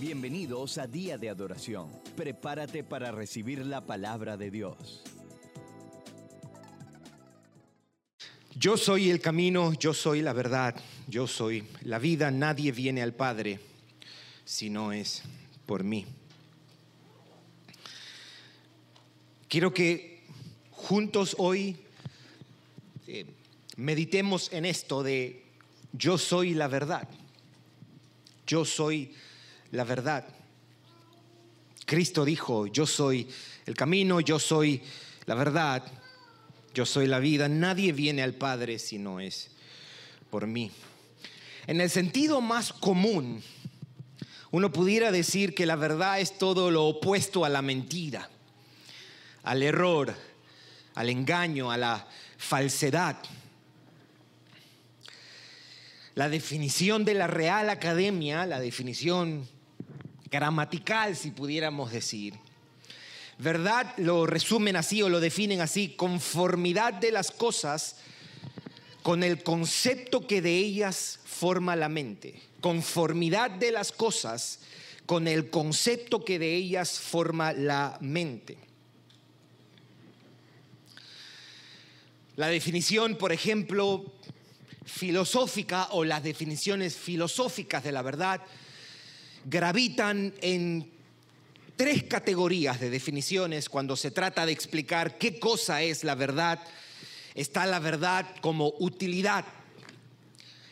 Bienvenidos a Día de Adoración. Prepárate para recibir la palabra de Dios. Yo soy el camino, yo soy la verdad, yo soy la vida. Nadie viene al Padre si no es por mí. Quiero que juntos hoy eh, meditemos en esto de yo soy la verdad. Yo soy la verdad. Cristo dijo, yo soy el camino, yo soy la verdad, yo soy la vida. Nadie viene al Padre si no es por mí. En el sentido más común, uno pudiera decir que la verdad es todo lo opuesto a la mentira, al error, al engaño, a la falsedad. La definición de la Real Academia, la definición gramatical, si pudiéramos decir. ¿Verdad? Lo resumen así o lo definen así, conformidad de las cosas con el concepto que de ellas forma la mente. Conformidad de las cosas con el concepto que de ellas forma la mente. La definición, por ejemplo, filosófica o las definiciones filosóficas de la verdad gravitan en tres categorías de definiciones cuando se trata de explicar qué cosa es la verdad. Está la verdad como utilidad.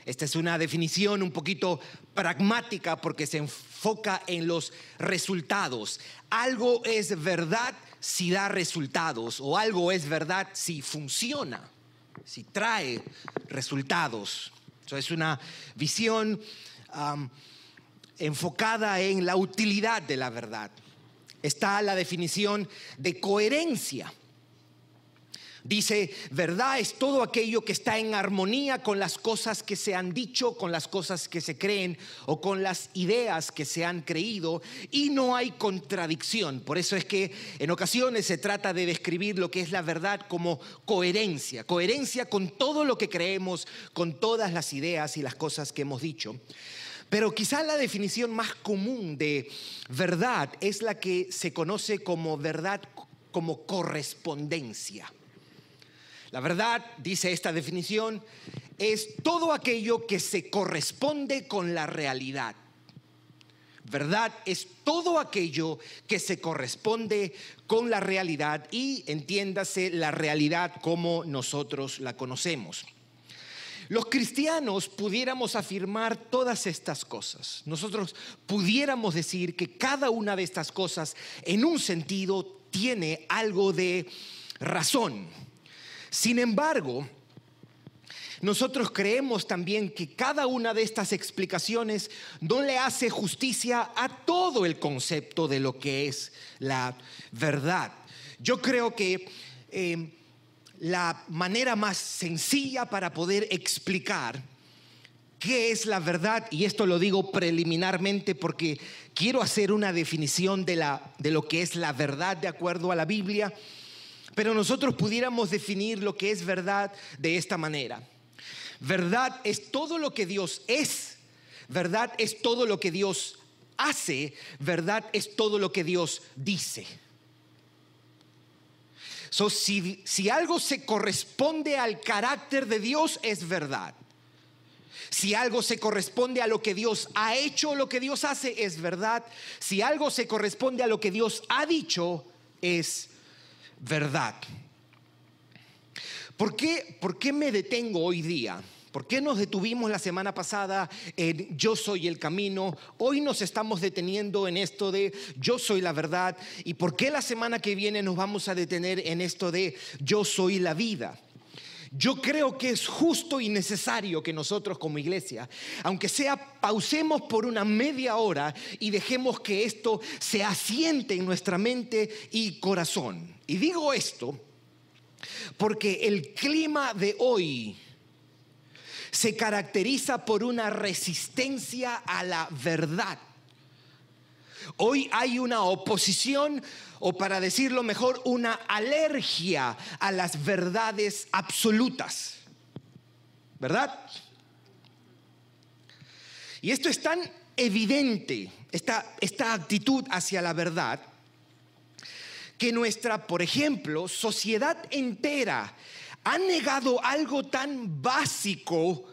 Esta es una definición un poquito pragmática porque se enfoca en los resultados. Algo es verdad si da resultados o algo es verdad si funciona, si trae resultados. Eso es una visión enfocada en la utilidad de la verdad. Está la definición de coherencia. Dice, verdad es todo aquello que está en armonía con las cosas que se han dicho, con las cosas que se creen o con las ideas que se han creído y no hay contradicción. Por eso es que en ocasiones se trata de describir lo que es la verdad como coherencia, coherencia con todo lo que creemos, con todas las ideas y las cosas que hemos dicho. Pero quizá la definición más común de verdad es la que se conoce como verdad como correspondencia. La verdad, dice esta definición, es todo aquello que se corresponde con la realidad. Verdad es todo aquello que se corresponde con la realidad y entiéndase la realidad como nosotros la conocemos. Los cristianos pudiéramos afirmar todas estas cosas. Nosotros pudiéramos decir que cada una de estas cosas en un sentido tiene algo de razón. Sin embargo, nosotros creemos también que cada una de estas explicaciones no le hace justicia a todo el concepto de lo que es la verdad. Yo creo que eh, la manera más sencilla para poder explicar qué es la verdad, y esto lo digo preliminarmente porque quiero hacer una definición de, la, de lo que es la verdad de acuerdo a la Biblia, pero nosotros pudiéramos definir lo que es verdad de esta manera. Verdad es todo lo que Dios es, verdad es todo lo que Dios hace, verdad es todo lo que Dios dice si, algo se corresponde al carácter de Dios, es verdad. Si algo se corresponde a lo que Dios ha hecho, lo que Dios hace, es verdad. Si algo se corresponde a lo que Dios ha dicho, es verdad. ¿Por qué, por qué me detengo hoy día? ¿Por qué nos detuvimos la semana pasada en yo soy el camino? Hoy nos estamos deteniendo en esto de yo soy la verdad. ¿Y por qué la semana que viene nos vamos a detener en esto de yo soy la vida? Yo creo que es justo y necesario que nosotros como iglesia, aunque sea, pausemos por una media hora y dejemos que esto se asiente en nuestra mente y corazón. Y digo esto porque el clima de hoy se caracteriza por una resistencia a la verdad. Hoy hay una oposición, o para decirlo mejor, una alergia a las verdades absolutas. ¿Verdad? Y esto es tan evidente esta, esta actitud hacia la verdad que nuestra, por ejemplo, sociedad entera ha negado algo tan básico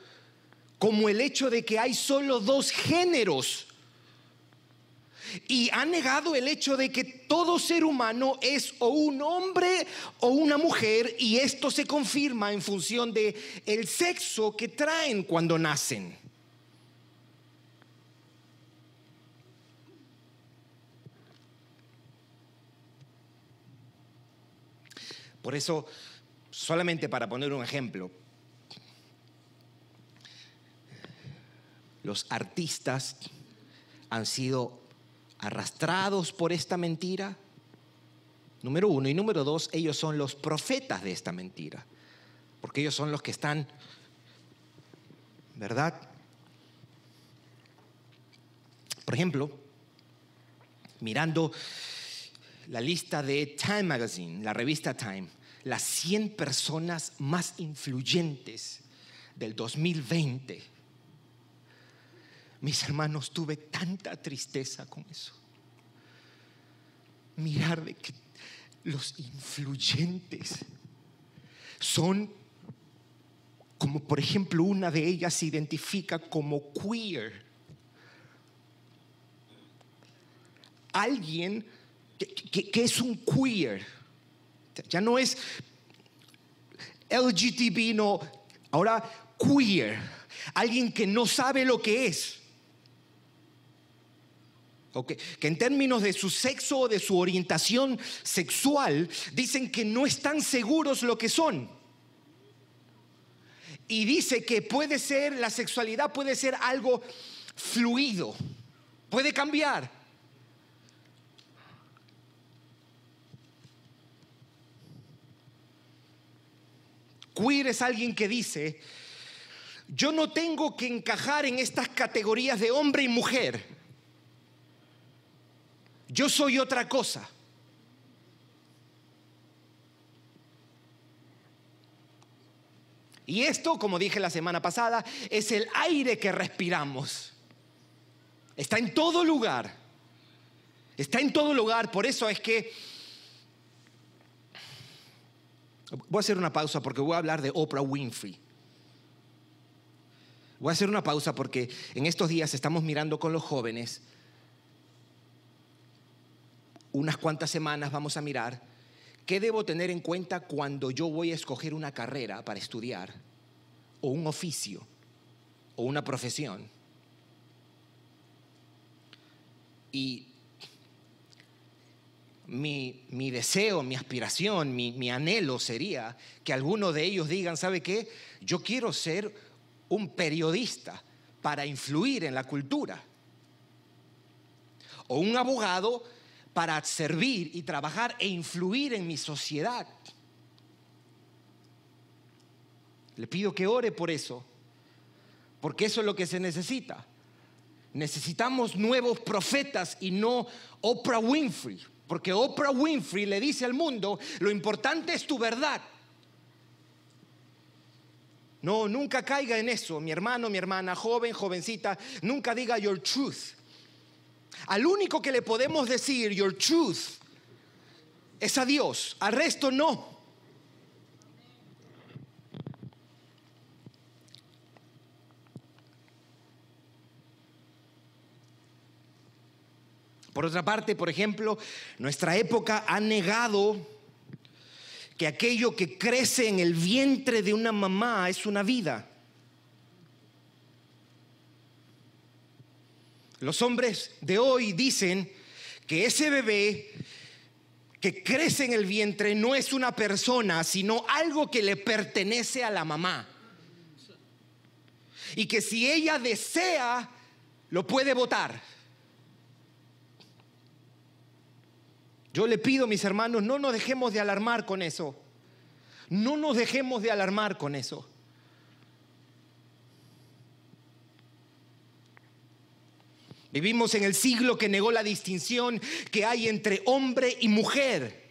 como el hecho de que hay solo dos géneros. Y ha negado el hecho de que todo ser humano es o un hombre o una mujer y esto se confirma en función de el sexo que traen cuando nacen. Por eso, solamente para poner un ejemplo, los artistas han sido arrastrados por esta mentira. Número uno. Y número dos, ellos son los profetas de esta mentira. Porque ellos son los que están, ¿verdad? Por ejemplo, mirando la lista de Time Magazine, la revista Time, las 100 personas más influyentes del 2020. Mis hermanos, tuve tanta tristeza con eso. Mirar de que los influyentes son como por ejemplo una de ellas se identifica como queer. Alguien que, es un queer. Ya no es LGTB, no, ahora queer. Alguien que no sabe lo que es. Okay. Que en términos de su sexo o de su orientación sexual dicen que no están seguros lo que son. Y dice que puede ser, la sexualidad puede ser algo fluido, puede cambiar. Queer es alguien que dice, yo no tengo que encajar en estas categorías de hombre y mujer. Yo soy otra cosa. Y esto, como dije la semana pasada, es el aire que respiramos. Está en todo lugar. Está en todo lugar. Por eso es que Voy a hacer una pausa porque voy a hablar de Oprah Winfrey. Voy a hacer una pausa porque en estos días estamos mirando con los jóvenes. Unas cuantas semanas vamos a mirar qué debo tener en cuenta cuando yo voy a escoger una carrera para estudiar o un oficio o una profesión. Y mi, deseo, mi aspiración, mi, mi anhelo sería que algunos de ellos digan, ¿sabe qué? Yo quiero ser un periodista para influir en la cultura. O un abogado para servir y trabajar e influir en mi sociedad. Le pido que ore por eso, porque eso es lo que se necesita. Necesitamos nuevos profetas y no Oprah Winfrey. Porque Oprah Winfrey le dice al mundo, lo importante es tu verdad. No, nunca caiga en eso, mi hermano, mi hermana, joven, jovencita, nunca diga your truth. Al único que le podemos decir your truth es a Dios, al resto no. Por otra parte, por ejemplo, nuestra época ha negado que aquello que crece en el vientre de una mamá es una vida. Los hombres de hoy dicen que ese bebé que crece en el vientre no es una persona, sino algo que le pertenece a la mamá. Y que si ella desea, lo puede votar. Yo le pido, mis hermanos, no nos dejemos de alarmar con eso. No nos dejemos de alarmar con eso. Vivimos en el siglo que negó la distinción que hay entre hombre y mujer.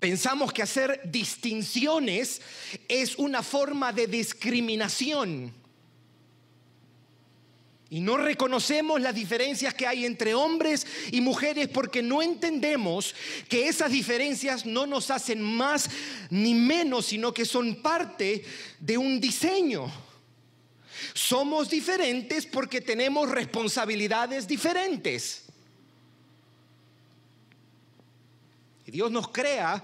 Pensamos que hacer distinciones es una forma de discriminación. Y no reconocemos las diferencias que hay entre hombres y mujeres porque no entendemos que esas diferencias no nos hacen más ni menos, sino que son parte de un diseño. Somos diferentes porque tenemos responsabilidades diferentes. Y Dios nos crea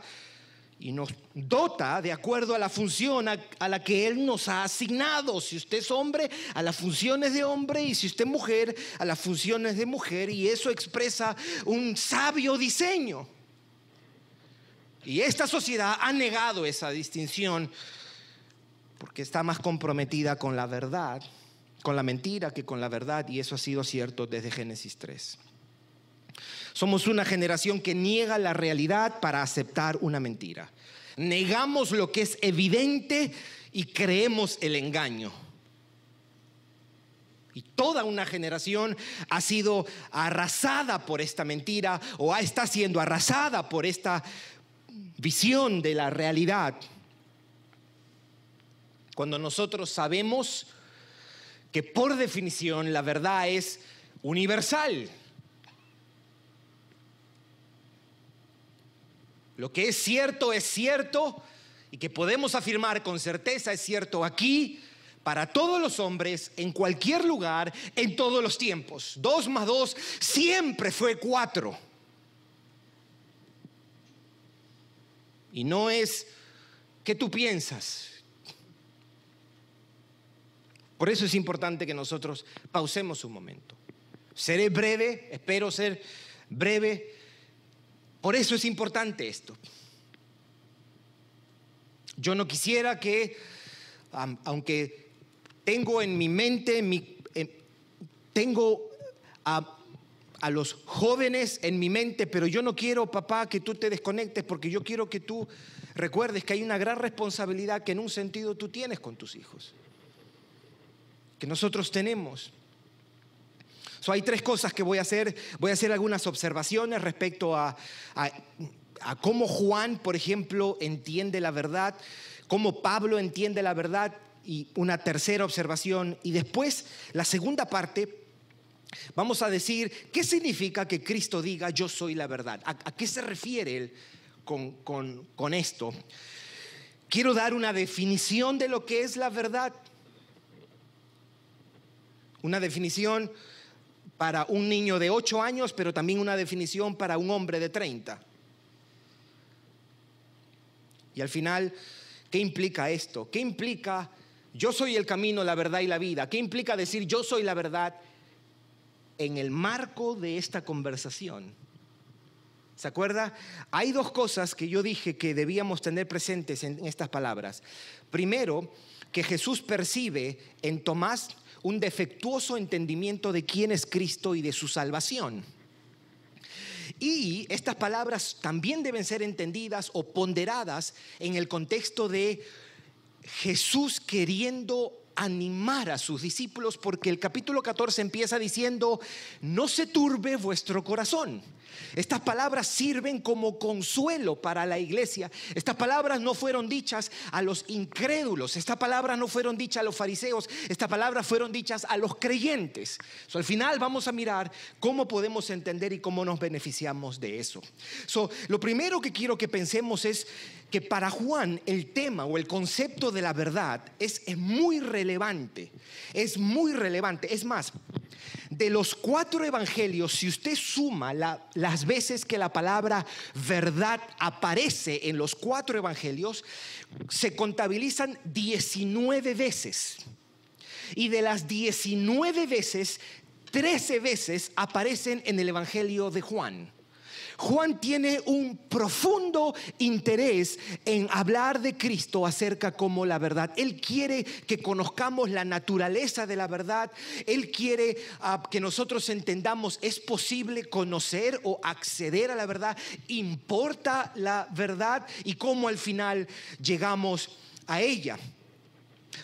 y nos dota de acuerdo a la función a, la que Él nos ha asignado. Si usted es hombre, a las funciones de hombre y si usted es mujer, a las funciones de mujer. Y eso expresa un sabio diseño. Y esta sociedad ha negado esa distinción porque está más comprometida con la verdad, con la mentira que con la verdad. Y eso ha sido cierto desde Génesis 3. Somos una generación que niega la realidad para aceptar una mentira. Negamos lo que es evidente y creemos el engaño. Y toda una generación ha sido arrasada por esta mentira o está siendo arrasada por esta visión de la realidad. Cuando nosotros sabemos que por definición la verdad es universal. Lo que es cierto es cierto y que podemos afirmar con certeza es cierto aquí para todos los hombres, en cualquier lugar, en todos los tiempos. Dos más dos siempre fue cuatro. Y no es que tú piensas. Por eso es importante que nosotros pausemos un momento. Seré breve, espero ser breve por eso es importante esto. Yo no quisiera que, aunque tengo en mi mente, tengo a, a los jóvenes en mi mente, pero yo no quiero, papá, que tú te desconectes porque yo quiero que tú recuerdes que hay una gran responsabilidad que en un sentido tú tienes con tus hijos, que nosotros tenemos hay tres cosas que voy a hacer. Voy a hacer algunas observaciones respecto a, a cómo Juan, por ejemplo, entiende la verdad, cómo Pablo entiende la verdad y una tercera observación. Y después, la segunda parte, vamos a decir qué significa que Cristo diga yo soy la verdad. ¿A, qué se refiere él con, con, con esto? Quiero dar una definición de lo que es la verdad. Una definición para un niño de 8 años, pero también una definición para un hombre de 30. Y al final, ¿qué implica esto? ¿Qué implica yo soy el camino, la verdad y la vida? ¿Qué implica decir yo soy la verdad en el marco de esta conversación? ¿Se acuerda? Hay dos cosas que yo dije que debíamos tener presentes en estas palabras. Primero, que Jesús percibe en Tomás un defectuoso entendimiento de quién es Cristo y de su salvación. Y estas palabras también deben ser entendidas o ponderadas en el contexto de Jesús queriendo animar a sus discípulos porque el capítulo 14 empieza diciendo, no se turbe vuestro corazón. Estas palabras sirven como consuelo para la iglesia. Estas palabras no fueron dichas a los incrédulos. Estas palabras no fueron dichas a los fariseos. Estas palabras fueron dichas a los creyentes. al final vamos a mirar cómo podemos entender y cómo nos beneficiamos de eso. lo primero que quiero que pensemos es que para Juan el tema o el concepto de la verdad es, es muy relevante. Es muy relevante. Es más, de los cuatro evangelios, si usted suma las veces que la palabra verdad aparece en los cuatro evangelios, se contabilizan 19 veces. Y de las 19 veces, 13 veces aparecen en el Evangelio de Juan. Juan tiene un profundo interés en hablar de Cristo acerca como la verdad. Él quiere que conozcamos la naturaleza de la verdad. Él quiere ah, que nosotros entendamos, es posible conocer o acceder a la verdad. Importa la verdad y cómo al final llegamos a ella.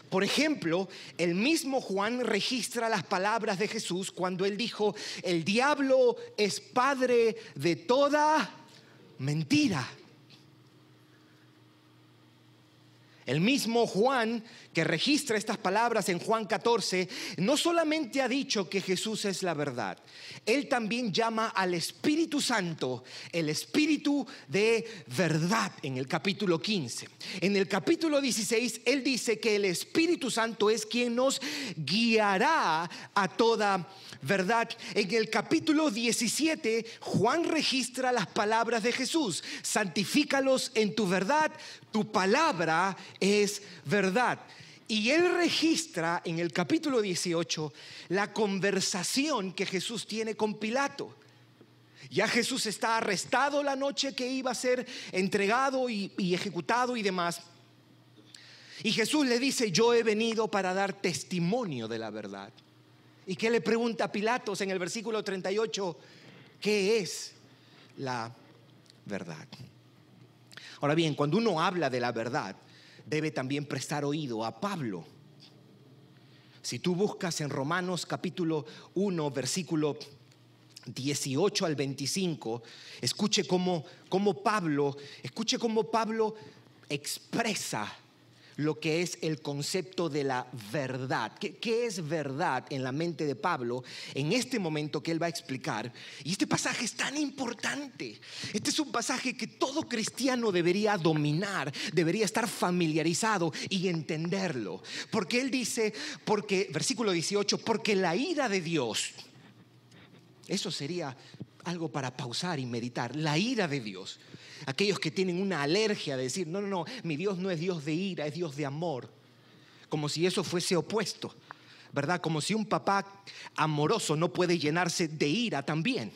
Por ejemplo, el mismo Juan registra las palabras de Jesús cuando él dijo, el diablo es padre de toda mentira. El mismo Juan, que registra estas palabras en Juan 14, no solamente ha dicho que Jesús es la verdad, él también llama al Espíritu Santo el Espíritu de verdad en el capítulo 15. En el capítulo 16, él dice que el Espíritu Santo es quien nos guiará a toda verdad. En el capítulo 17, Juan registra las palabras de Jesús. Santifícalos en tu verdad, tu palabra es verdad. Y él registra en el capítulo 18 la conversación que Jesús tiene con Pilato. Ya Jesús está arrestado la noche que iba a ser entregado y, ejecutado y demás. Y Jesús le dice, yo he venido para dar testimonio de la verdad. ¿Y qué le pregunta a Pilatos en el versículo 38? ¿Qué es la verdad? Ahora bien, cuando uno habla de la verdad, debe también prestar oído a Pablo. Si tú buscas en Romanos capítulo 1, versículo 18 al 25, escuche cómo, cómo Pablo, escuche cómo Pablo expresa lo que es el concepto de la verdad. ¿Qué, es verdad en la mente de Pablo en este momento que él va a explicar? Y este pasaje es tan importante. Este es un pasaje que todo cristiano debería dominar, debería estar familiarizado y entenderlo. Porque él dice, porque, versículo 18, porque la ira de Dios, eso sería algo para pausar y meditar, la ira de Dios aquellos que tienen una alergia de decir, no, no, no, mi Dios no es Dios de ira, es Dios de amor, como si eso fuese opuesto, ¿verdad? Como si un papá amoroso no puede llenarse de ira también.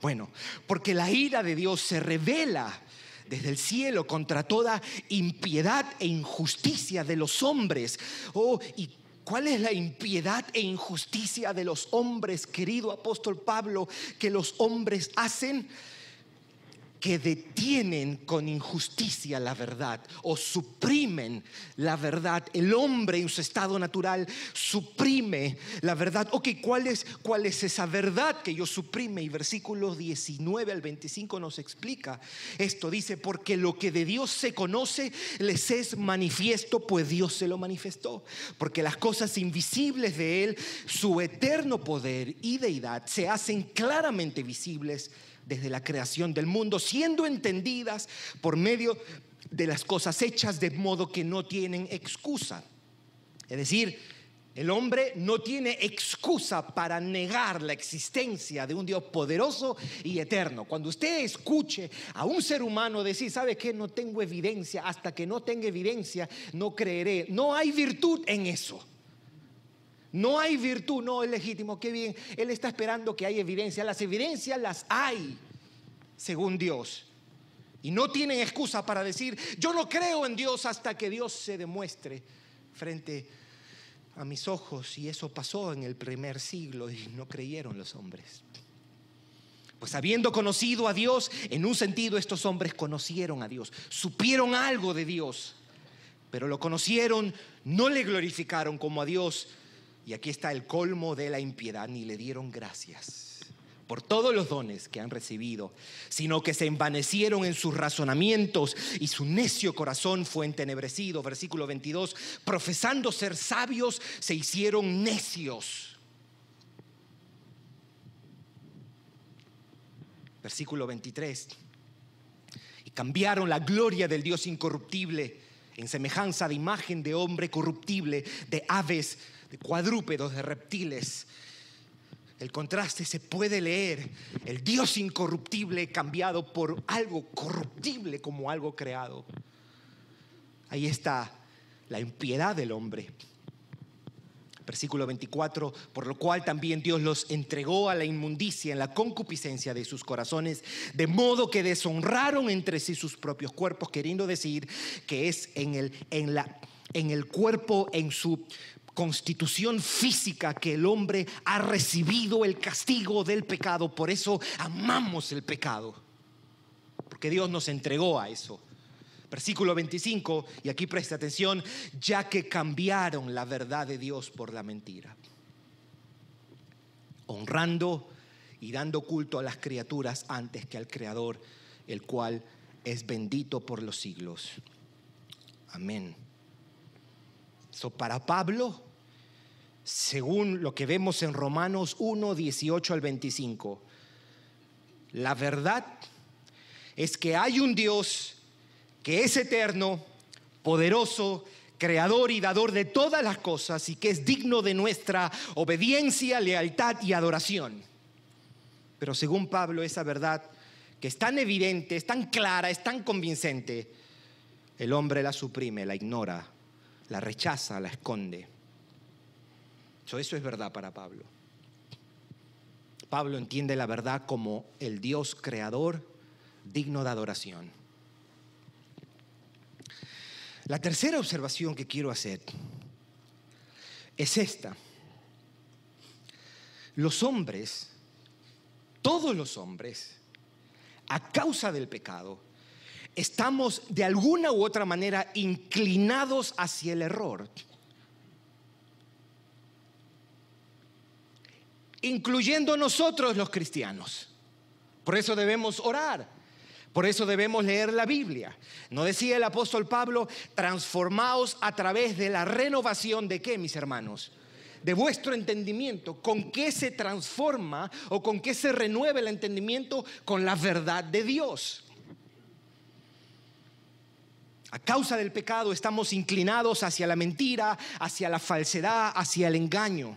Bueno, porque la ira de Dios se revela desde el cielo contra toda impiedad e injusticia de los hombres. Oh, y ¿Cuál es la impiedad e injusticia de los hombres, querido apóstol Pablo, que los hombres hacen? Que detienen con injusticia la verdad o suprimen la verdad. El hombre en su estado natural suprime la verdad. Ok, ¿cuál es, cuál es esa verdad que yo suprime? Y versículos 19 al 25 nos explica esto. Dice, porque lo que de Dios se conoce les es manifiesto, pues Dios se lo manifestó. Porque las cosas invisibles de Él, su eterno poder y deidad, se hacen claramente visibles desde la creación del mundo, siendo entendidas por medio de las cosas hechas de modo que no tienen excusa. Es decir, el hombre no tiene excusa para negar la existencia de un Dios poderoso y eterno. Cuando usted escuche a un ser humano decir, ¿sabe qué? No tengo evidencia, hasta que no tenga evidencia, no creeré. No hay virtud en eso. No hay virtud, no es legítimo. Qué bien, Él está esperando que haya evidencia. Las evidencias las hay, según Dios. Y no tienen excusa para decir, yo no creo en Dios hasta que Dios se demuestre frente a mis ojos. Y eso pasó en el primer siglo y no creyeron los hombres. Pues habiendo conocido a Dios, en un sentido estos hombres conocieron a Dios, supieron algo de Dios, pero lo conocieron, no le glorificaron como a Dios, y aquí está el colmo de la impiedad, ni le dieron gracias por todos los dones que han recibido, sino que se envanecieron en sus razonamientos y su necio corazón fue entenebrecido. Versículo 22, profesando ser sabios, se hicieron necios. Versículo 23, y cambiaron la gloria del Dios incorruptible en semejanza de imagen de hombre corruptible, de aves de cuadrúpedos, de reptiles. El contraste se puede leer, el Dios incorruptible cambiado por algo corruptible como algo creado. Ahí está la impiedad del hombre. Versículo 24, por lo cual también Dios los entregó a la inmundicia en la concupiscencia de sus corazones, de modo que deshonraron entre sí sus propios cuerpos, queriendo decir que es en el, en la, en el cuerpo, en su constitución física que el hombre ha recibido el castigo del pecado. Por eso amamos el pecado. Porque Dios nos entregó a eso. Versículo 25, y aquí presta atención, ya que cambiaron la verdad de Dios por la mentira. Honrando y dando culto a las criaturas antes que al Creador, el cual es bendito por los siglos. Amén. So, para Pablo, según lo que vemos en Romanos 1, 18 al 25, la verdad es que hay un Dios que es eterno, poderoso, creador y dador de todas las cosas y que es digno de nuestra obediencia, lealtad y adoración. Pero según Pablo, esa verdad que es tan evidente, es tan clara, es tan convincente, el hombre la suprime, la ignora, la rechaza, la esconde. Eso es verdad para Pablo. Pablo entiende la verdad como el Dios creador digno de adoración. La tercera observación que quiero hacer es esta. Los hombres, todos los hombres, a causa del pecado, estamos de alguna u otra manera inclinados hacia el error. Incluyendo nosotros los cristianos. Por eso debemos orar. Por eso debemos leer la Biblia. ¿No decía el apóstol Pablo, transformaos a través de la renovación de qué, mis hermanos? De vuestro entendimiento. ¿Con qué se transforma o con qué se renueva el entendimiento? Con la verdad de Dios. A causa del pecado estamos inclinados hacia la mentira, hacia la falsedad, hacia el engaño.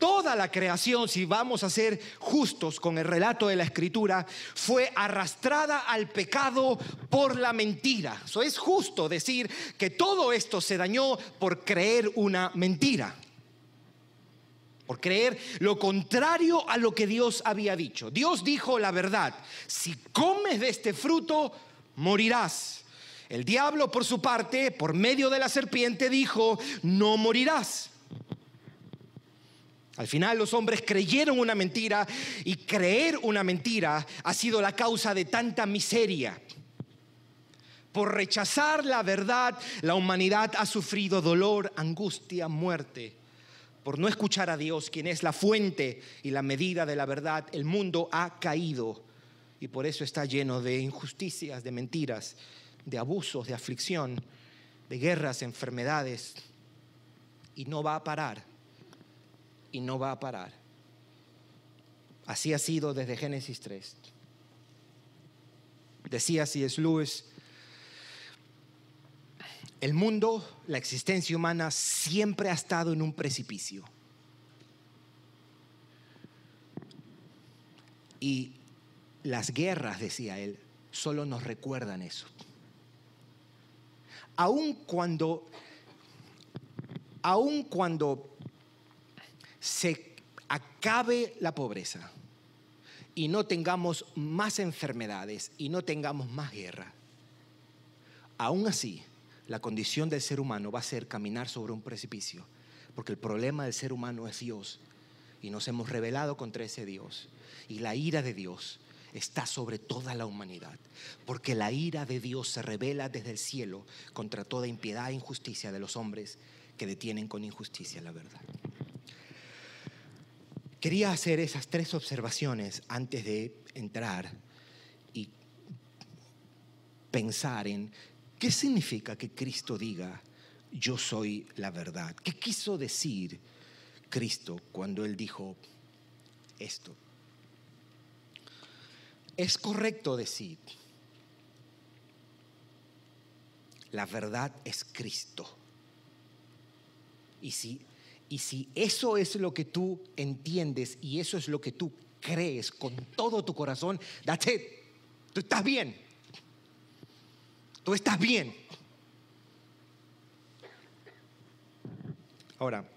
Toda la creación, si vamos a ser justos con el relato de la escritura, fue arrastrada al pecado por la mentira. Eso es justo decir que todo esto se dañó por creer una mentira. Por creer lo contrario a lo que Dios había dicho. Dios dijo la verdad, si comes de este fruto, morirás. El diablo, por su parte, por medio de la serpiente, dijo, no morirás. Al final los hombres creyeron una mentira y creer una mentira ha sido la causa de tanta miseria. Por rechazar la verdad, la humanidad ha sufrido dolor, angustia, muerte. Por no escuchar a Dios, quien es la fuente y la medida de la verdad, el mundo ha caído y por eso está lleno de injusticias, de mentiras, de abusos, de aflicción, de guerras, enfermedades. Y no va a parar y no va a parar. Así ha sido desde Génesis 3. Decía es Lewis, el mundo, la existencia humana siempre ha estado en un precipicio. Y las guerras, decía él, solo nos recuerdan eso. Aun cuando, aun cuando se acabe la pobreza y no tengamos más enfermedades y no tengamos más guerra, aún así la condición del ser humano va a ser caminar sobre un precipicio, porque el problema del ser humano es Dios y nos hemos rebelado contra ese Dios y la ira de Dios está sobre toda la humanidad, porque la ira de Dios se revela desde el cielo contra toda impiedad e injusticia de los hombres que detienen con injusticia la verdad. Quería hacer esas tres observaciones antes de entrar y pensar en qué significa que Cristo diga, yo soy la verdad. ¿Qué quiso decir Cristo cuando Él dijo esto? Es correcto decir, la verdad es Cristo. Y si y si eso es lo que tú entiendes y eso es lo que tú crees con todo tu corazón, that's it. Tú estás bien. Tú estás bien. Ahora,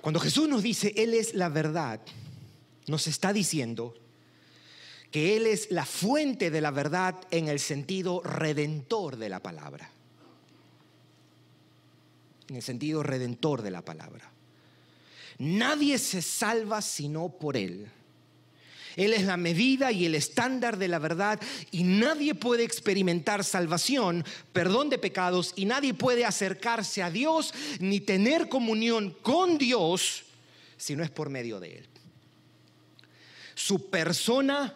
cuando Jesús nos dice, Él es la verdad, nos está diciendo que Él es la fuente de la verdad en el sentido redentor de la palabra en el sentido redentor de la palabra. Nadie se salva sino por Él. Él es la medida y el estándar de la verdad y nadie puede experimentar salvación, perdón de pecados y nadie puede acercarse a Dios ni tener comunión con Dios si no es por medio de Él. Su persona,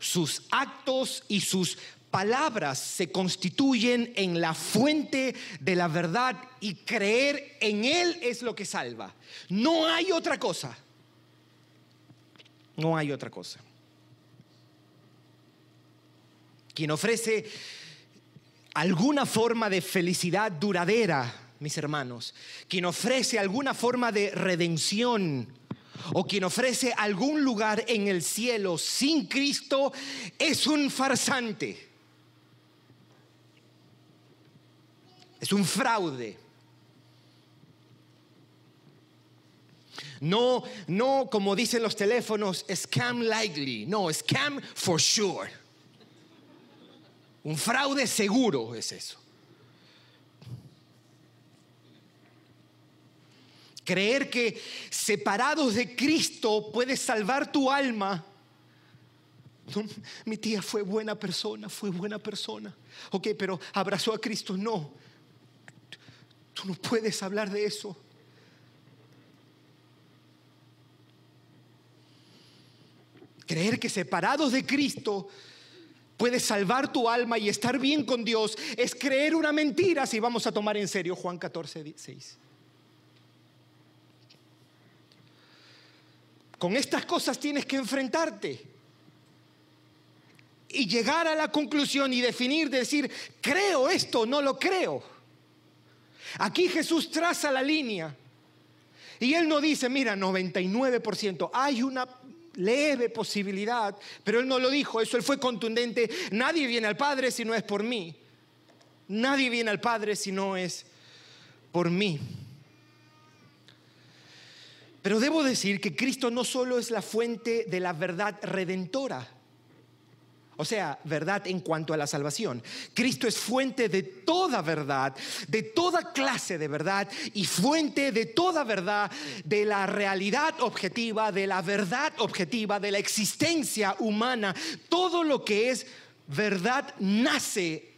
sus actos y sus palabras se constituyen en la fuente de la verdad y creer en Él es lo que salva. No hay otra cosa. No hay otra cosa. Quien ofrece alguna forma de felicidad duradera, mis hermanos, quien ofrece alguna forma de redención, o quien ofrece algún lugar en el cielo sin Cristo es un farsante. Es un fraude. No, no como dicen los teléfonos, scam likely. No, scam for sure. Un fraude seguro es eso. Creer que separados de Cristo puedes salvar tu alma. mi tía fue buena persona, fue buena persona. Ok, pero abrazó a Cristo. No, Tú no puedes hablar de eso. Creer que separados de Cristo puedes salvar tu alma y estar bien con Dios es creer una mentira si vamos a tomar en serio Juan 14, 6. Con estas cosas tienes que enfrentarte y llegar a la conclusión y definir, decir, creo esto, no lo creo. Aquí Jesús traza la línea. Y él no dice, mira, 99%, hay una leve posibilidad, pero él no lo dijo, eso él fue contundente, nadie viene al Padre si no es por mí, nadie viene al Padre si no es por mí. Pero debo decir que Cristo no solo es la fuente de la verdad redentora, o sea, verdad en cuanto a la salvación. Cristo es fuente de toda verdad, de toda clase de verdad y fuente de toda verdad, de la realidad objetiva, de la verdad objetiva, de la existencia humana. Todo lo que es verdad nace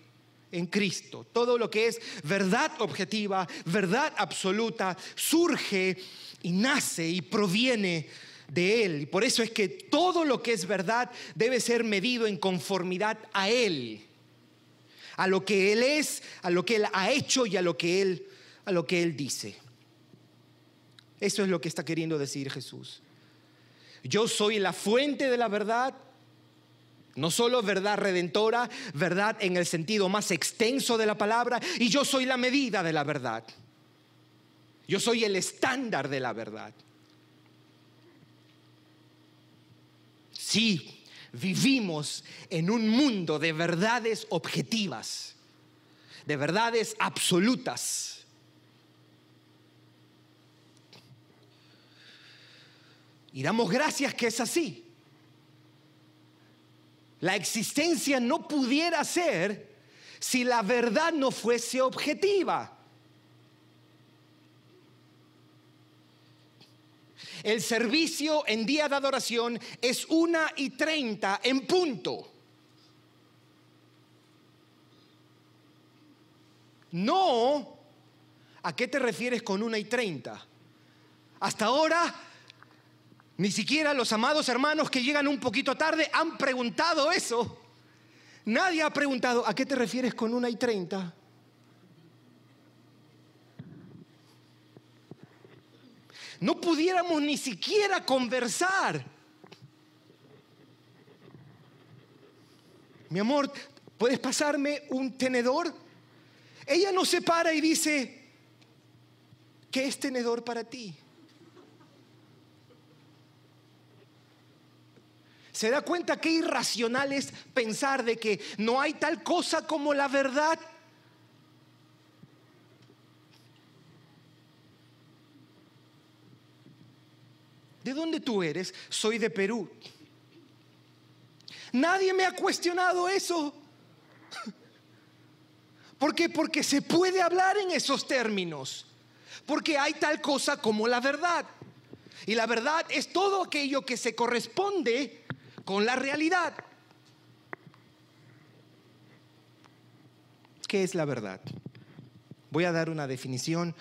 en Cristo. Todo lo que es verdad objetiva, verdad absoluta, surge y nace y proviene de Él. Y por eso es que todo lo que es verdad debe ser medido en conformidad a Él, a lo que Él es, a lo que Él ha hecho y a lo que Él, a lo que Él dice. Eso es lo que está queriendo decir Jesús. Yo soy la fuente de la verdad, no solo verdad redentora, verdad en el sentido más extenso de la palabra, y yo soy la medida de la verdad. Yo soy el estándar de la verdad. Sí, vivimos en un mundo de verdades objetivas, de verdades absolutas. Y damos gracias que es así. La existencia no pudiera ser si la verdad no fuese objetiva. El servicio en día de adoración es una y treinta en punto. No, ¿a qué te refieres con una y treinta? Hasta ahora, ni siquiera los amados hermanos que llegan un poquito tarde han preguntado eso. Nadie ha preguntado, ¿a qué te refieres con una y treinta? No pudiéramos ni siquiera conversar. Mi amor, ¿puedes pasarme un tenedor? Ella no se para y dice, ¿qué es tenedor para ti? ¿Se da cuenta qué irracional es pensar de que no hay tal cosa como la verdad? ¿De dónde tú eres? Soy de Perú. Nadie me ha cuestionado eso. ¿Por qué? Porque se puede hablar en esos términos. Porque hay tal cosa como la verdad. Y la verdad es todo aquello que se corresponde con la realidad. ¿Qué es la verdad? Voy a dar una definición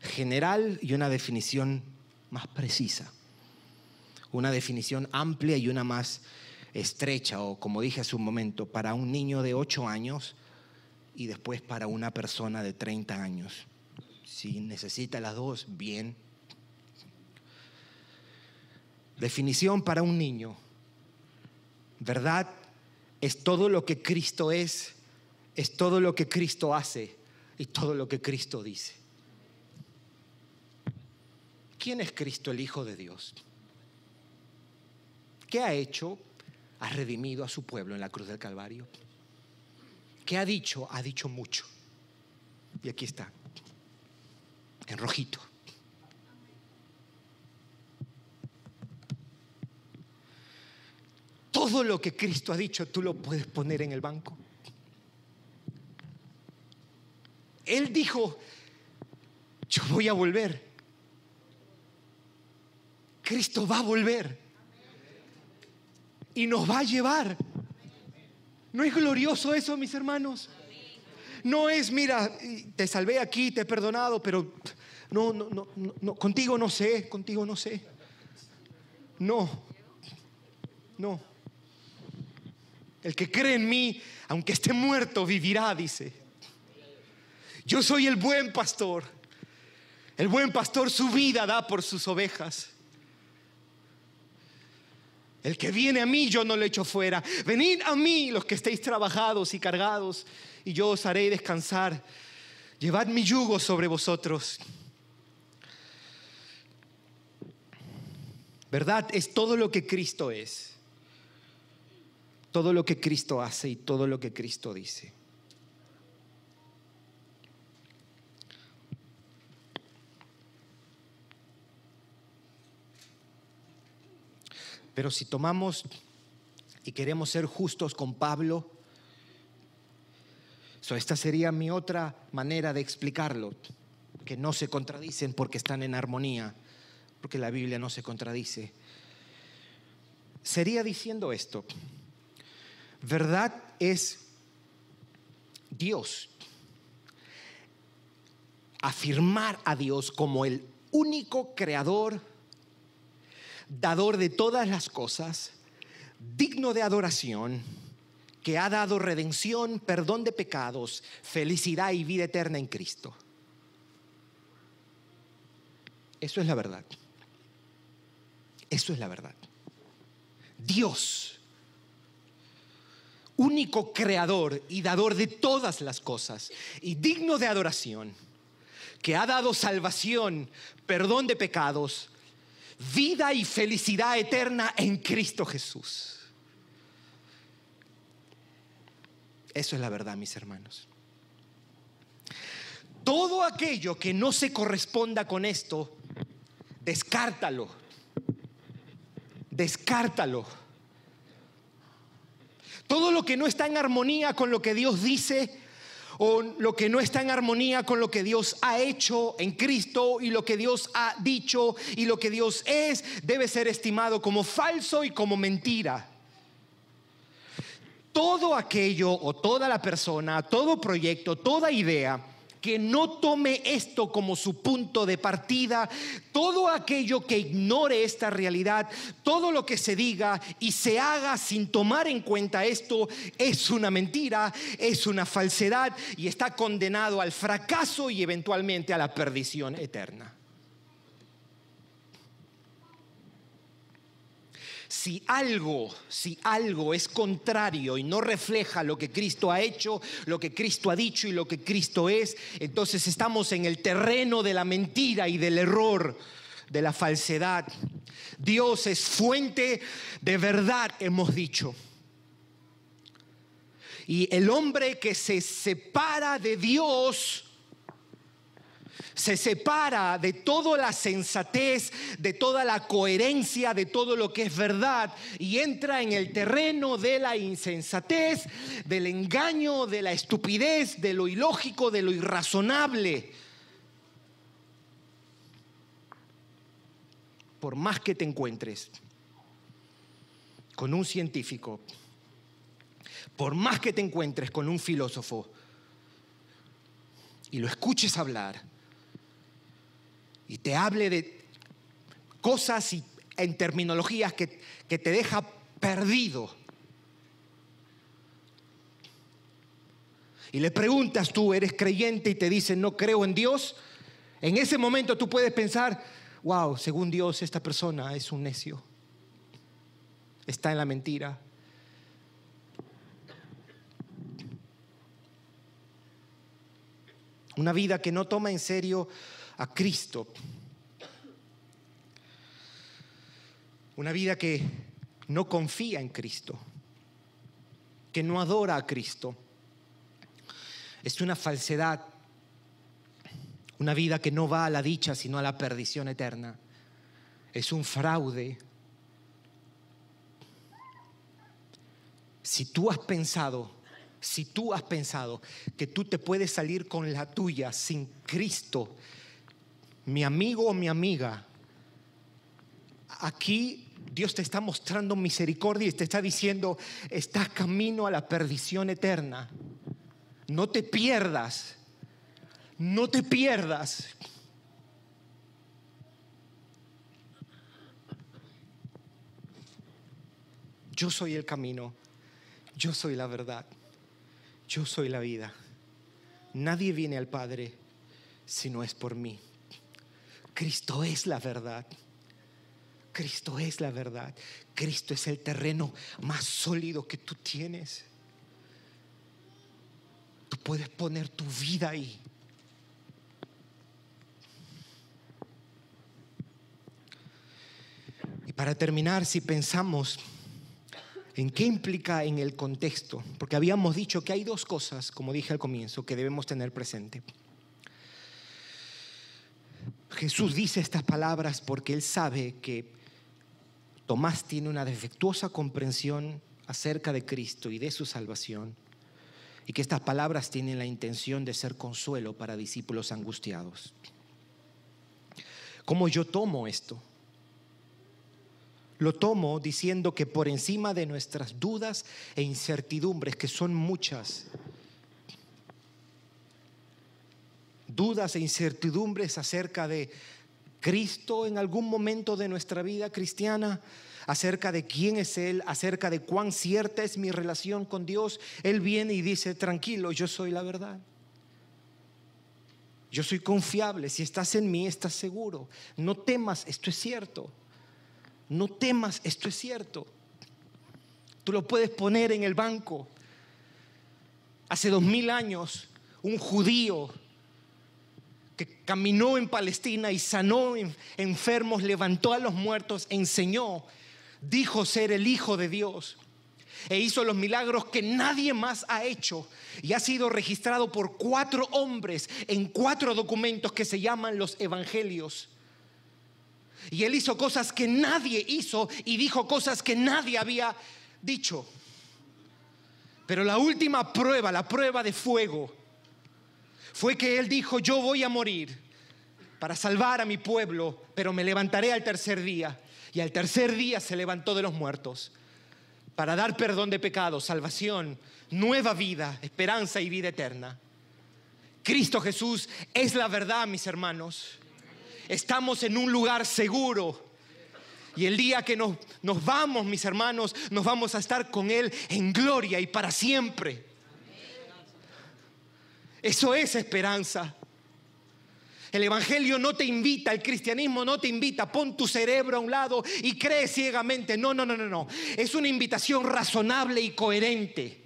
general y una definición más precisa una definición amplia y una más estrecha o como dije hace un momento, para un niño de 8 años y después para una persona de 30 años. Si necesita las dos, bien. Definición para un niño. Verdad es todo lo que Cristo es, es todo lo que Cristo hace y todo lo que Cristo dice. ¿Quién es Cristo, el Hijo de Dios? ¿Qué ha hecho? Ha redimido a su pueblo en la cruz del Calvario. ¿Qué ha dicho? Ha dicho mucho. Y aquí está, en rojito. Todo lo que Cristo ha dicho tú lo puedes poner en el banco. Él dijo, yo voy a volver. Cristo va a volver. Y nos va a llevar. ¿No es glorioso eso, mis hermanos? No es, mira, te salvé aquí, te he perdonado, pero no, no, no, no, contigo no sé, contigo no sé. No, no. El que cree en mí, aunque esté muerto, vivirá, dice. Yo soy el buen pastor. El buen pastor su vida da por sus ovejas. El que viene a mí, yo no lo echo fuera. Venid a mí los que estéis trabajados y cargados, y yo os haré descansar. Llevad mi yugo sobre vosotros. ¿Verdad? Es todo lo que Cristo es. Todo lo que Cristo hace y todo lo que Cristo dice. Pero si tomamos y queremos ser justos con Pablo, esta sería mi otra manera de explicarlo, que no se contradicen porque están en armonía, porque la Biblia no se contradice. Sería diciendo esto, verdad es Dios, afirmar a Dios como el único creador, dador de todas las cosas, digno de adoración, que ha dado redención, perdón de pecados, felicidad y vida eterna en Cristo. Eso es la verdad. Eso es la verdad. Dios, único creador y dador de todas las cosas y digno de adoración, que ha dado salvación, perdón de pecados, vida y felicidad eterna en Cristo Jesús. Eso es la verdad, mis hermanos. Todo aquello que no se corresponda con esto, descártalo. Descártalo. Todo lo que no está en armonía con lo que Dios dice, o lo que no está en armonía con lo que Dios ha hecho en Cristo y lo que Dios ha dicho y lo que Dios es, debe ser estimado como falso y como mentira. Todo aquello o toda la persona, todo proyecto, toda idea que no tome esto como su punto de partida, todo aquello que ignore esta realidad, todo lo que se diga y se haga sin tomar en cuenta esto es una mentira, es una falsedad y está condenado al fracaso y eventualmente a la perdición eterna. Si algo, si algo es contrario y no refleja lo que Cristo ha hecho, lo que Cristo ha dicho y lo que Cristo es, entonces estamos en el terreno de la mentira y del error, de la falsedad. Dios es fuente de verdad, hemos dicho. Y el hombre que se separa de Dios, se separa de toda la sensatez, de toda la coherencia, de todo lo que es verdad y entra en el terreno de la insensatez, del engaño, de la estupidez, de lo ilógico, de lo irrazonable. Por más que te encuentres con un científico, por más que te encuentres con un filósofo y lo escuches hablar, y te hable de cosas y en terminologías que, que te deja perdido. Y le preguntas tú, eres creyente y te dicen, no creo en Dios. En ese momento tú puedes pensar, wow, según Dios esta persona es un necio. Está en la mentira. Una vida que no toma en serio a Cristo. Una vida que no confía en Cristo, que no adora a Cristo. Es una falsedad, una vida que no va a la dicha, sino a la perdición eterna. Es un fraude. Si tú has pensado, si tú has pensado que tú te puedes salir con la tuya sin Cristo, mi amigo o mi amiga, aquí Dios te está mostrando misericordia y te está diciendo, estás camino a la perdición eterna. No te pierdas, no te pierdas. Yo soy el camino, yo soy la verdad, yo soy la vida. Nadie viene al Padre si no es por mí. Cristo es la verdad. Cristo es la verdad. Cristo es el terreno más sólido que tú tienes. Tú puedes poner tu vida ahí. Y para terminar, si pensamos en qué implica en el contexto, porque habíamos dicho que hay dos cosas, como dije al comienzo, que debemos tener presente. Jesús dice estas palabras porque él sabe que Tomás tiene una defectuosa comprensión acerca de Cristo y de su salvación, y que estas palabras tienen la intención de ser consuelo para discípulos angustiados. ¿Cómo yo tomo esto? Lo tomo diciendo que por encima de nuestras dudas e incertidumbres, que son muchas, dudas e incertidumbres acerca de Cristo en algún momento de nuestra vida cristiana, acerca de quién es Él, acerca de cuán cierta es mi relación con Dios, Él viene y dice, tranquilo, yo soy la verdad. Yo soy confiable, si estás en mí estás seguro. No temas, esto es cierto. No temas, esto es cierto. Tú lo puedes poner en el banco. Hace dos mil años, un judío que caminó en Palestina y sanó enfermos, levantó a los muertos, enseñó, dijo ser el Hijo de Dios e hizo los milagros que nadie más ha hecho y ha sido registrado por cuatro hombres en cuatro documentos que se llaman los evangelios. Y él hizo cosas que nadie hizo y dijo cosas que nadie había dicho. Pero la última prueba, la prueba de fuego, fue que Él dijo, yo voy a morir para salvar a mi pueblo, pero me levantaré al tercer día. Y al tercer día se levantó de los muertos para dar perdón de pecados, salvación, nueva vida, esperanza y vida eterna. Cristo Jesús es la verdad, mis hermanos. Estamos en un lugar seguro. Y el día que nos, nos vamos, mis hermanos, nos vamos a estar con Él en gloria y para siempre. Eso es esperanza. El Evangelio no te invita, el cristianismo no te invita, pon tu cerebro a un lado y cree ciegamente. No, no, no, no, no. Es una invitación razonable y coherente.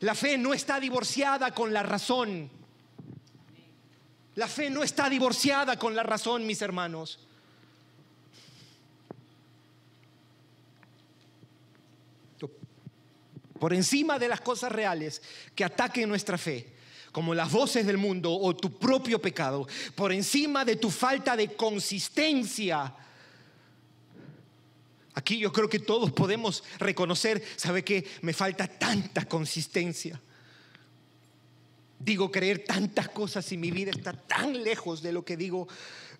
La fe no está divorciada con la razón. La fe no está divorciada con la razón, mis hermanos. Por encima de las cosas reales que ataquen nuestra fe, como las voces del mundo o tu propio pecado, por encima de tu falta de consistencia. Aquí yo creo que todos podemos reconocer, ¿sabe que Me falta tanta consistencia. Digo creer tantas cosas y mi vida está tan lejos de lo que digo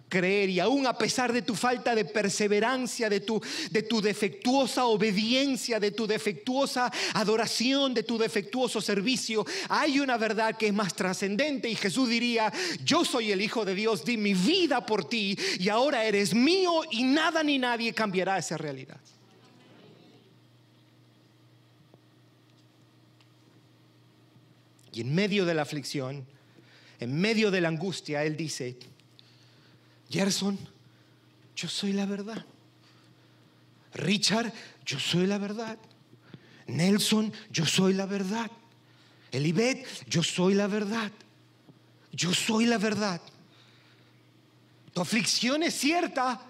creer y aún a pesar de tu falta de perseverancia, de tu, de tu defectuosa obediencia, de tu defectuosa adoración, de tu defectuoso servicio, hay una verdad que es más trascendente y Jesús diría, yo soy el Hijo de Dios, di mi vida por ti y ahora eres mío y nada ni nadie cambiará esa realidad. Y en medio de la aflicción, en medio de la angustia, Él dice, Gerson, yo soy la verdad. Richard, yo soy la verdad. Nelson, yo soy la verdad. Elibet, yo soy la verdad. Yo soy la verdad. Tu aflicción es cierta.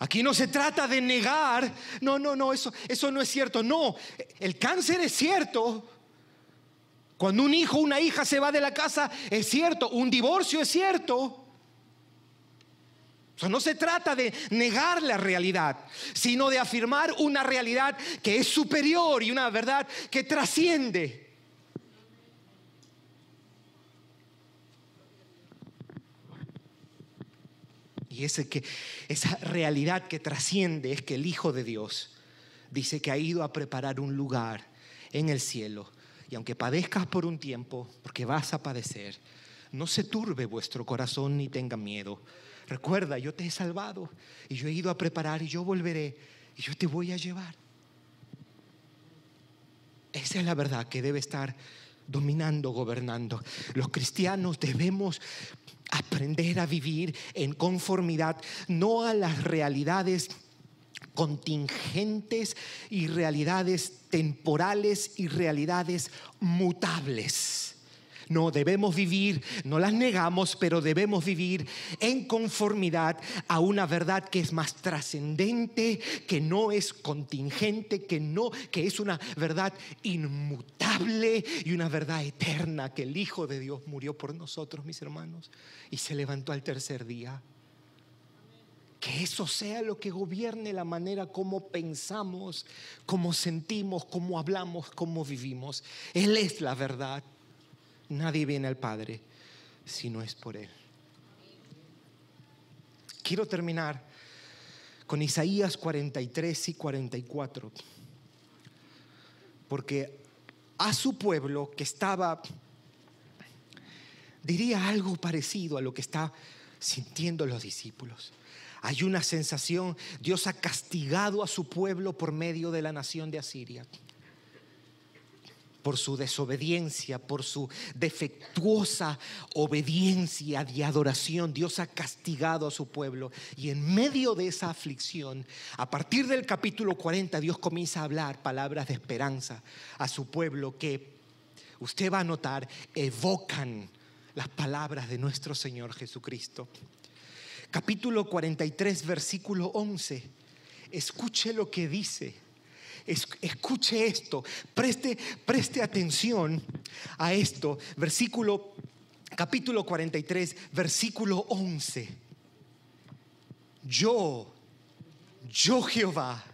Aquí no se trata de negar. No, no, no, eso, eso no es cierto. No, el cáncer es cierto. Cuando un hijo o una hija se va de la casa, es cierto. Un divorcio es cierto no se trata de negar la realidad, sino de afirmar una realidad que es superior y una verdad que trasciende. Y ese que, esa realidad que trasciende es que el Hijo de Dios dice que ha ido a preparar un lugar en el cielo. Y aunque padezcas por un tiempo, porque vas a padecer, no se turbe vuestro corazón ni tenga miedo Recuerda, yo te he salvado y yo he ido a preparar y yo volveré y yo te voy a llevar. Esa es la verdad que debe estar dominando, gobernando. Los cristianos debemos aprender a vivir en conformidad, no a las realidades contingentes y realidades temporales y realidades mutables no, debemos vivir, no las negamos, pero debemos vivir en conformidad a una verdad que es más trascendente, que no es contingente, que no, que es una verdad inmutable y una verdad eterna, que el Hijo de Dios murió por nosotros, mis hermanos, y se levantó al tercer día. Que eso sea lo que gobierne la manera como pensamos, como sentimos, como hablamos, como vivimos. Él es la verdad. Nadie viene al Padre si no es por Él. Quiero terminar con Isaías 43 y 44, porque a su pueblo que estaba, diría algo parecido a lo que está sintiendo los discípulos. Hay una sensación, Dios ha castigado a su pueblo por medio de la nación de Asiria por su desobediencia, por su defectuosa obediencia y adoración. Dios ha castigado a su pueblo. Y en medio de esa aflicción, a partir del capítulo 40, Dios comienza a hablar palabras de esperanza a su pueblo que usted va a notar evocan las palabras de nuestro Señor Jesucristo. Capítulo 43, versículo 11. Escuche lo que dice escuche esto, preste, preste atención a esto. Versículo, capítulo 43, versículo 11. Yo, yo Jehová,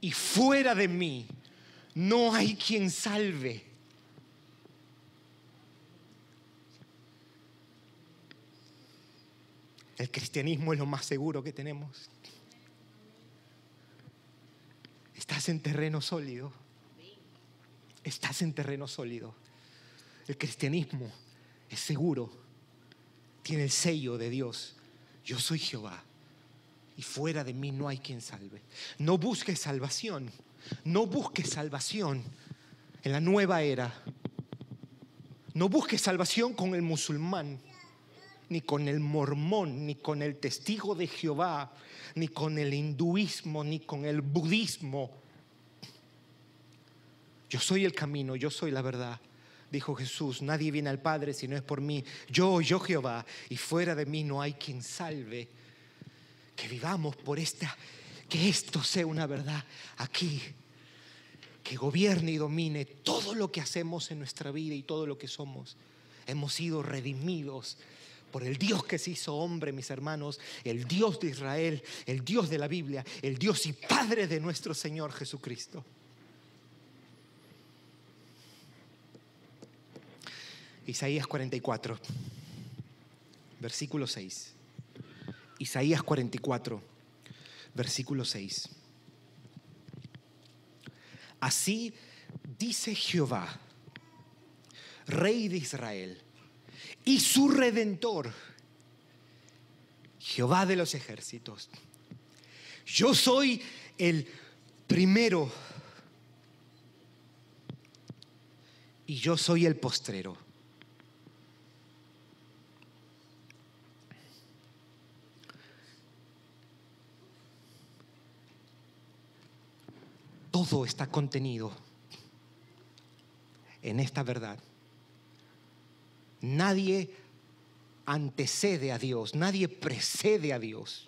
y fuera de mí no hay quien salve. El cristianismo es lo más seguro que tenemos. Estás en terreno sólido. Estás en terreno sólido. El cristianismo es seguro. Tiene el sello de Dios. Yo soy Jehová. Y fuera de mí no hay quien salve. No busques salvación. No busques salvación en la nueva era. No busques salvación con el musulmán, ni con el mormón, ni con el testigo de Jehová, ni con el hinduismo, ni con el budismo. Yo soy el camino, yo soy la verdad. Dijo Jesús, nadie viene al Padre si no es por mí. Yo, yo Jehová, y fuera de mí no hay quien salve. Que vivamos por esta, que esto sea una verdad aquí, que gobierne y domine todo lo que hacemos en nuestra vida y todo lo que somos. Hemos sido redimidos por el Dios que se hizo hombre, mis hermanos, el Dios de Israel, el Dios de la Biblia, el Dios y Padre de nuestro Señor Jesucristo. Isaías 44, versículo 6. Isaías 44, versículo 6. Así dice Jehová, Rey de Israel y su redentor, Jehová de los ejércitos. Yo soy el primero y yo soy el postrero. Todo está contenido en esta verdad. Nadie antecede a Dios, nadie precede a Dios.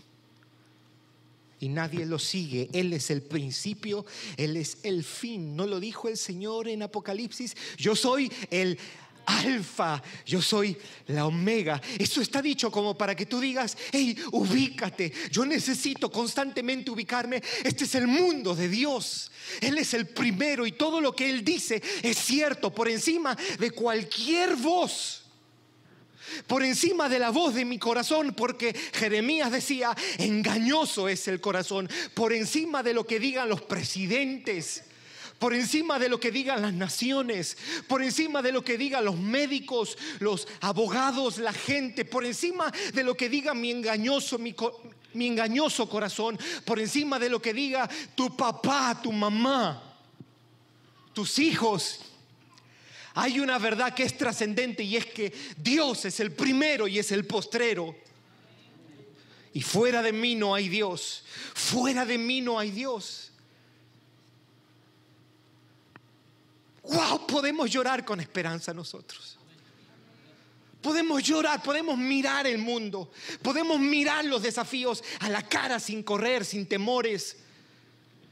Y nadie lo sigue. Él es el principio, Él es el fin. ¿No lo dijo el Señor en Apocalipsis? Yo soy el alfa, yo soy la omega. Eso está dicho como para que tú digas, hey, ubícate, yo necesito constantemente ubicarme. Este es el mundo de Dios. Él es el primero y todo lo que Él dice es cierto por encima de cualquier voz por encima de la voz de mi corazón, porque Jeremías decía, engañoso es el corazón, por encima de lo que digan los presidentes, por encima de lo que digan las naciones, por encima de lo que digan los médicos, los abogados, la gente, por encima de lo que diga mi engañoso, mi, mi engañoso corazón, por encima de lo que diga tu papá, tu mamá, tus hijos hay una verdad que es trascendente y es que Dios es el primero y es el postrero. Y fuera de mí no hay Dios. Fuera de mí no hay Dios. Wow, podemos llorar con esperanza nosotros. Podemos llorar, podemos mirar el mundo, podemos mirar los desafíos a la cara sin correr, sin temores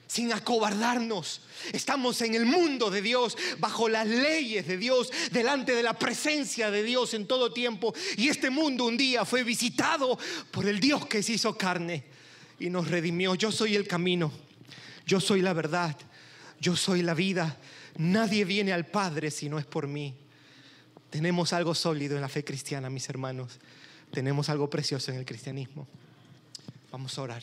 sin acobardarnos. Estamos en el mundo de Dios, bajo las leyes de Dios, delante de la presencia de Dios en todo tiempo. Y este mundo un día fue visitado por el Dios que se hizo carne y nos redimió. Yo soy el camino, yo soy la verdad, yo soy la vida. Nadie viene al Padre si no es por mí. Tenemos algo sólido en la fe cristiana, mis hermanos. Tenemos algo precioso en el cristianismo. Vamos a orar.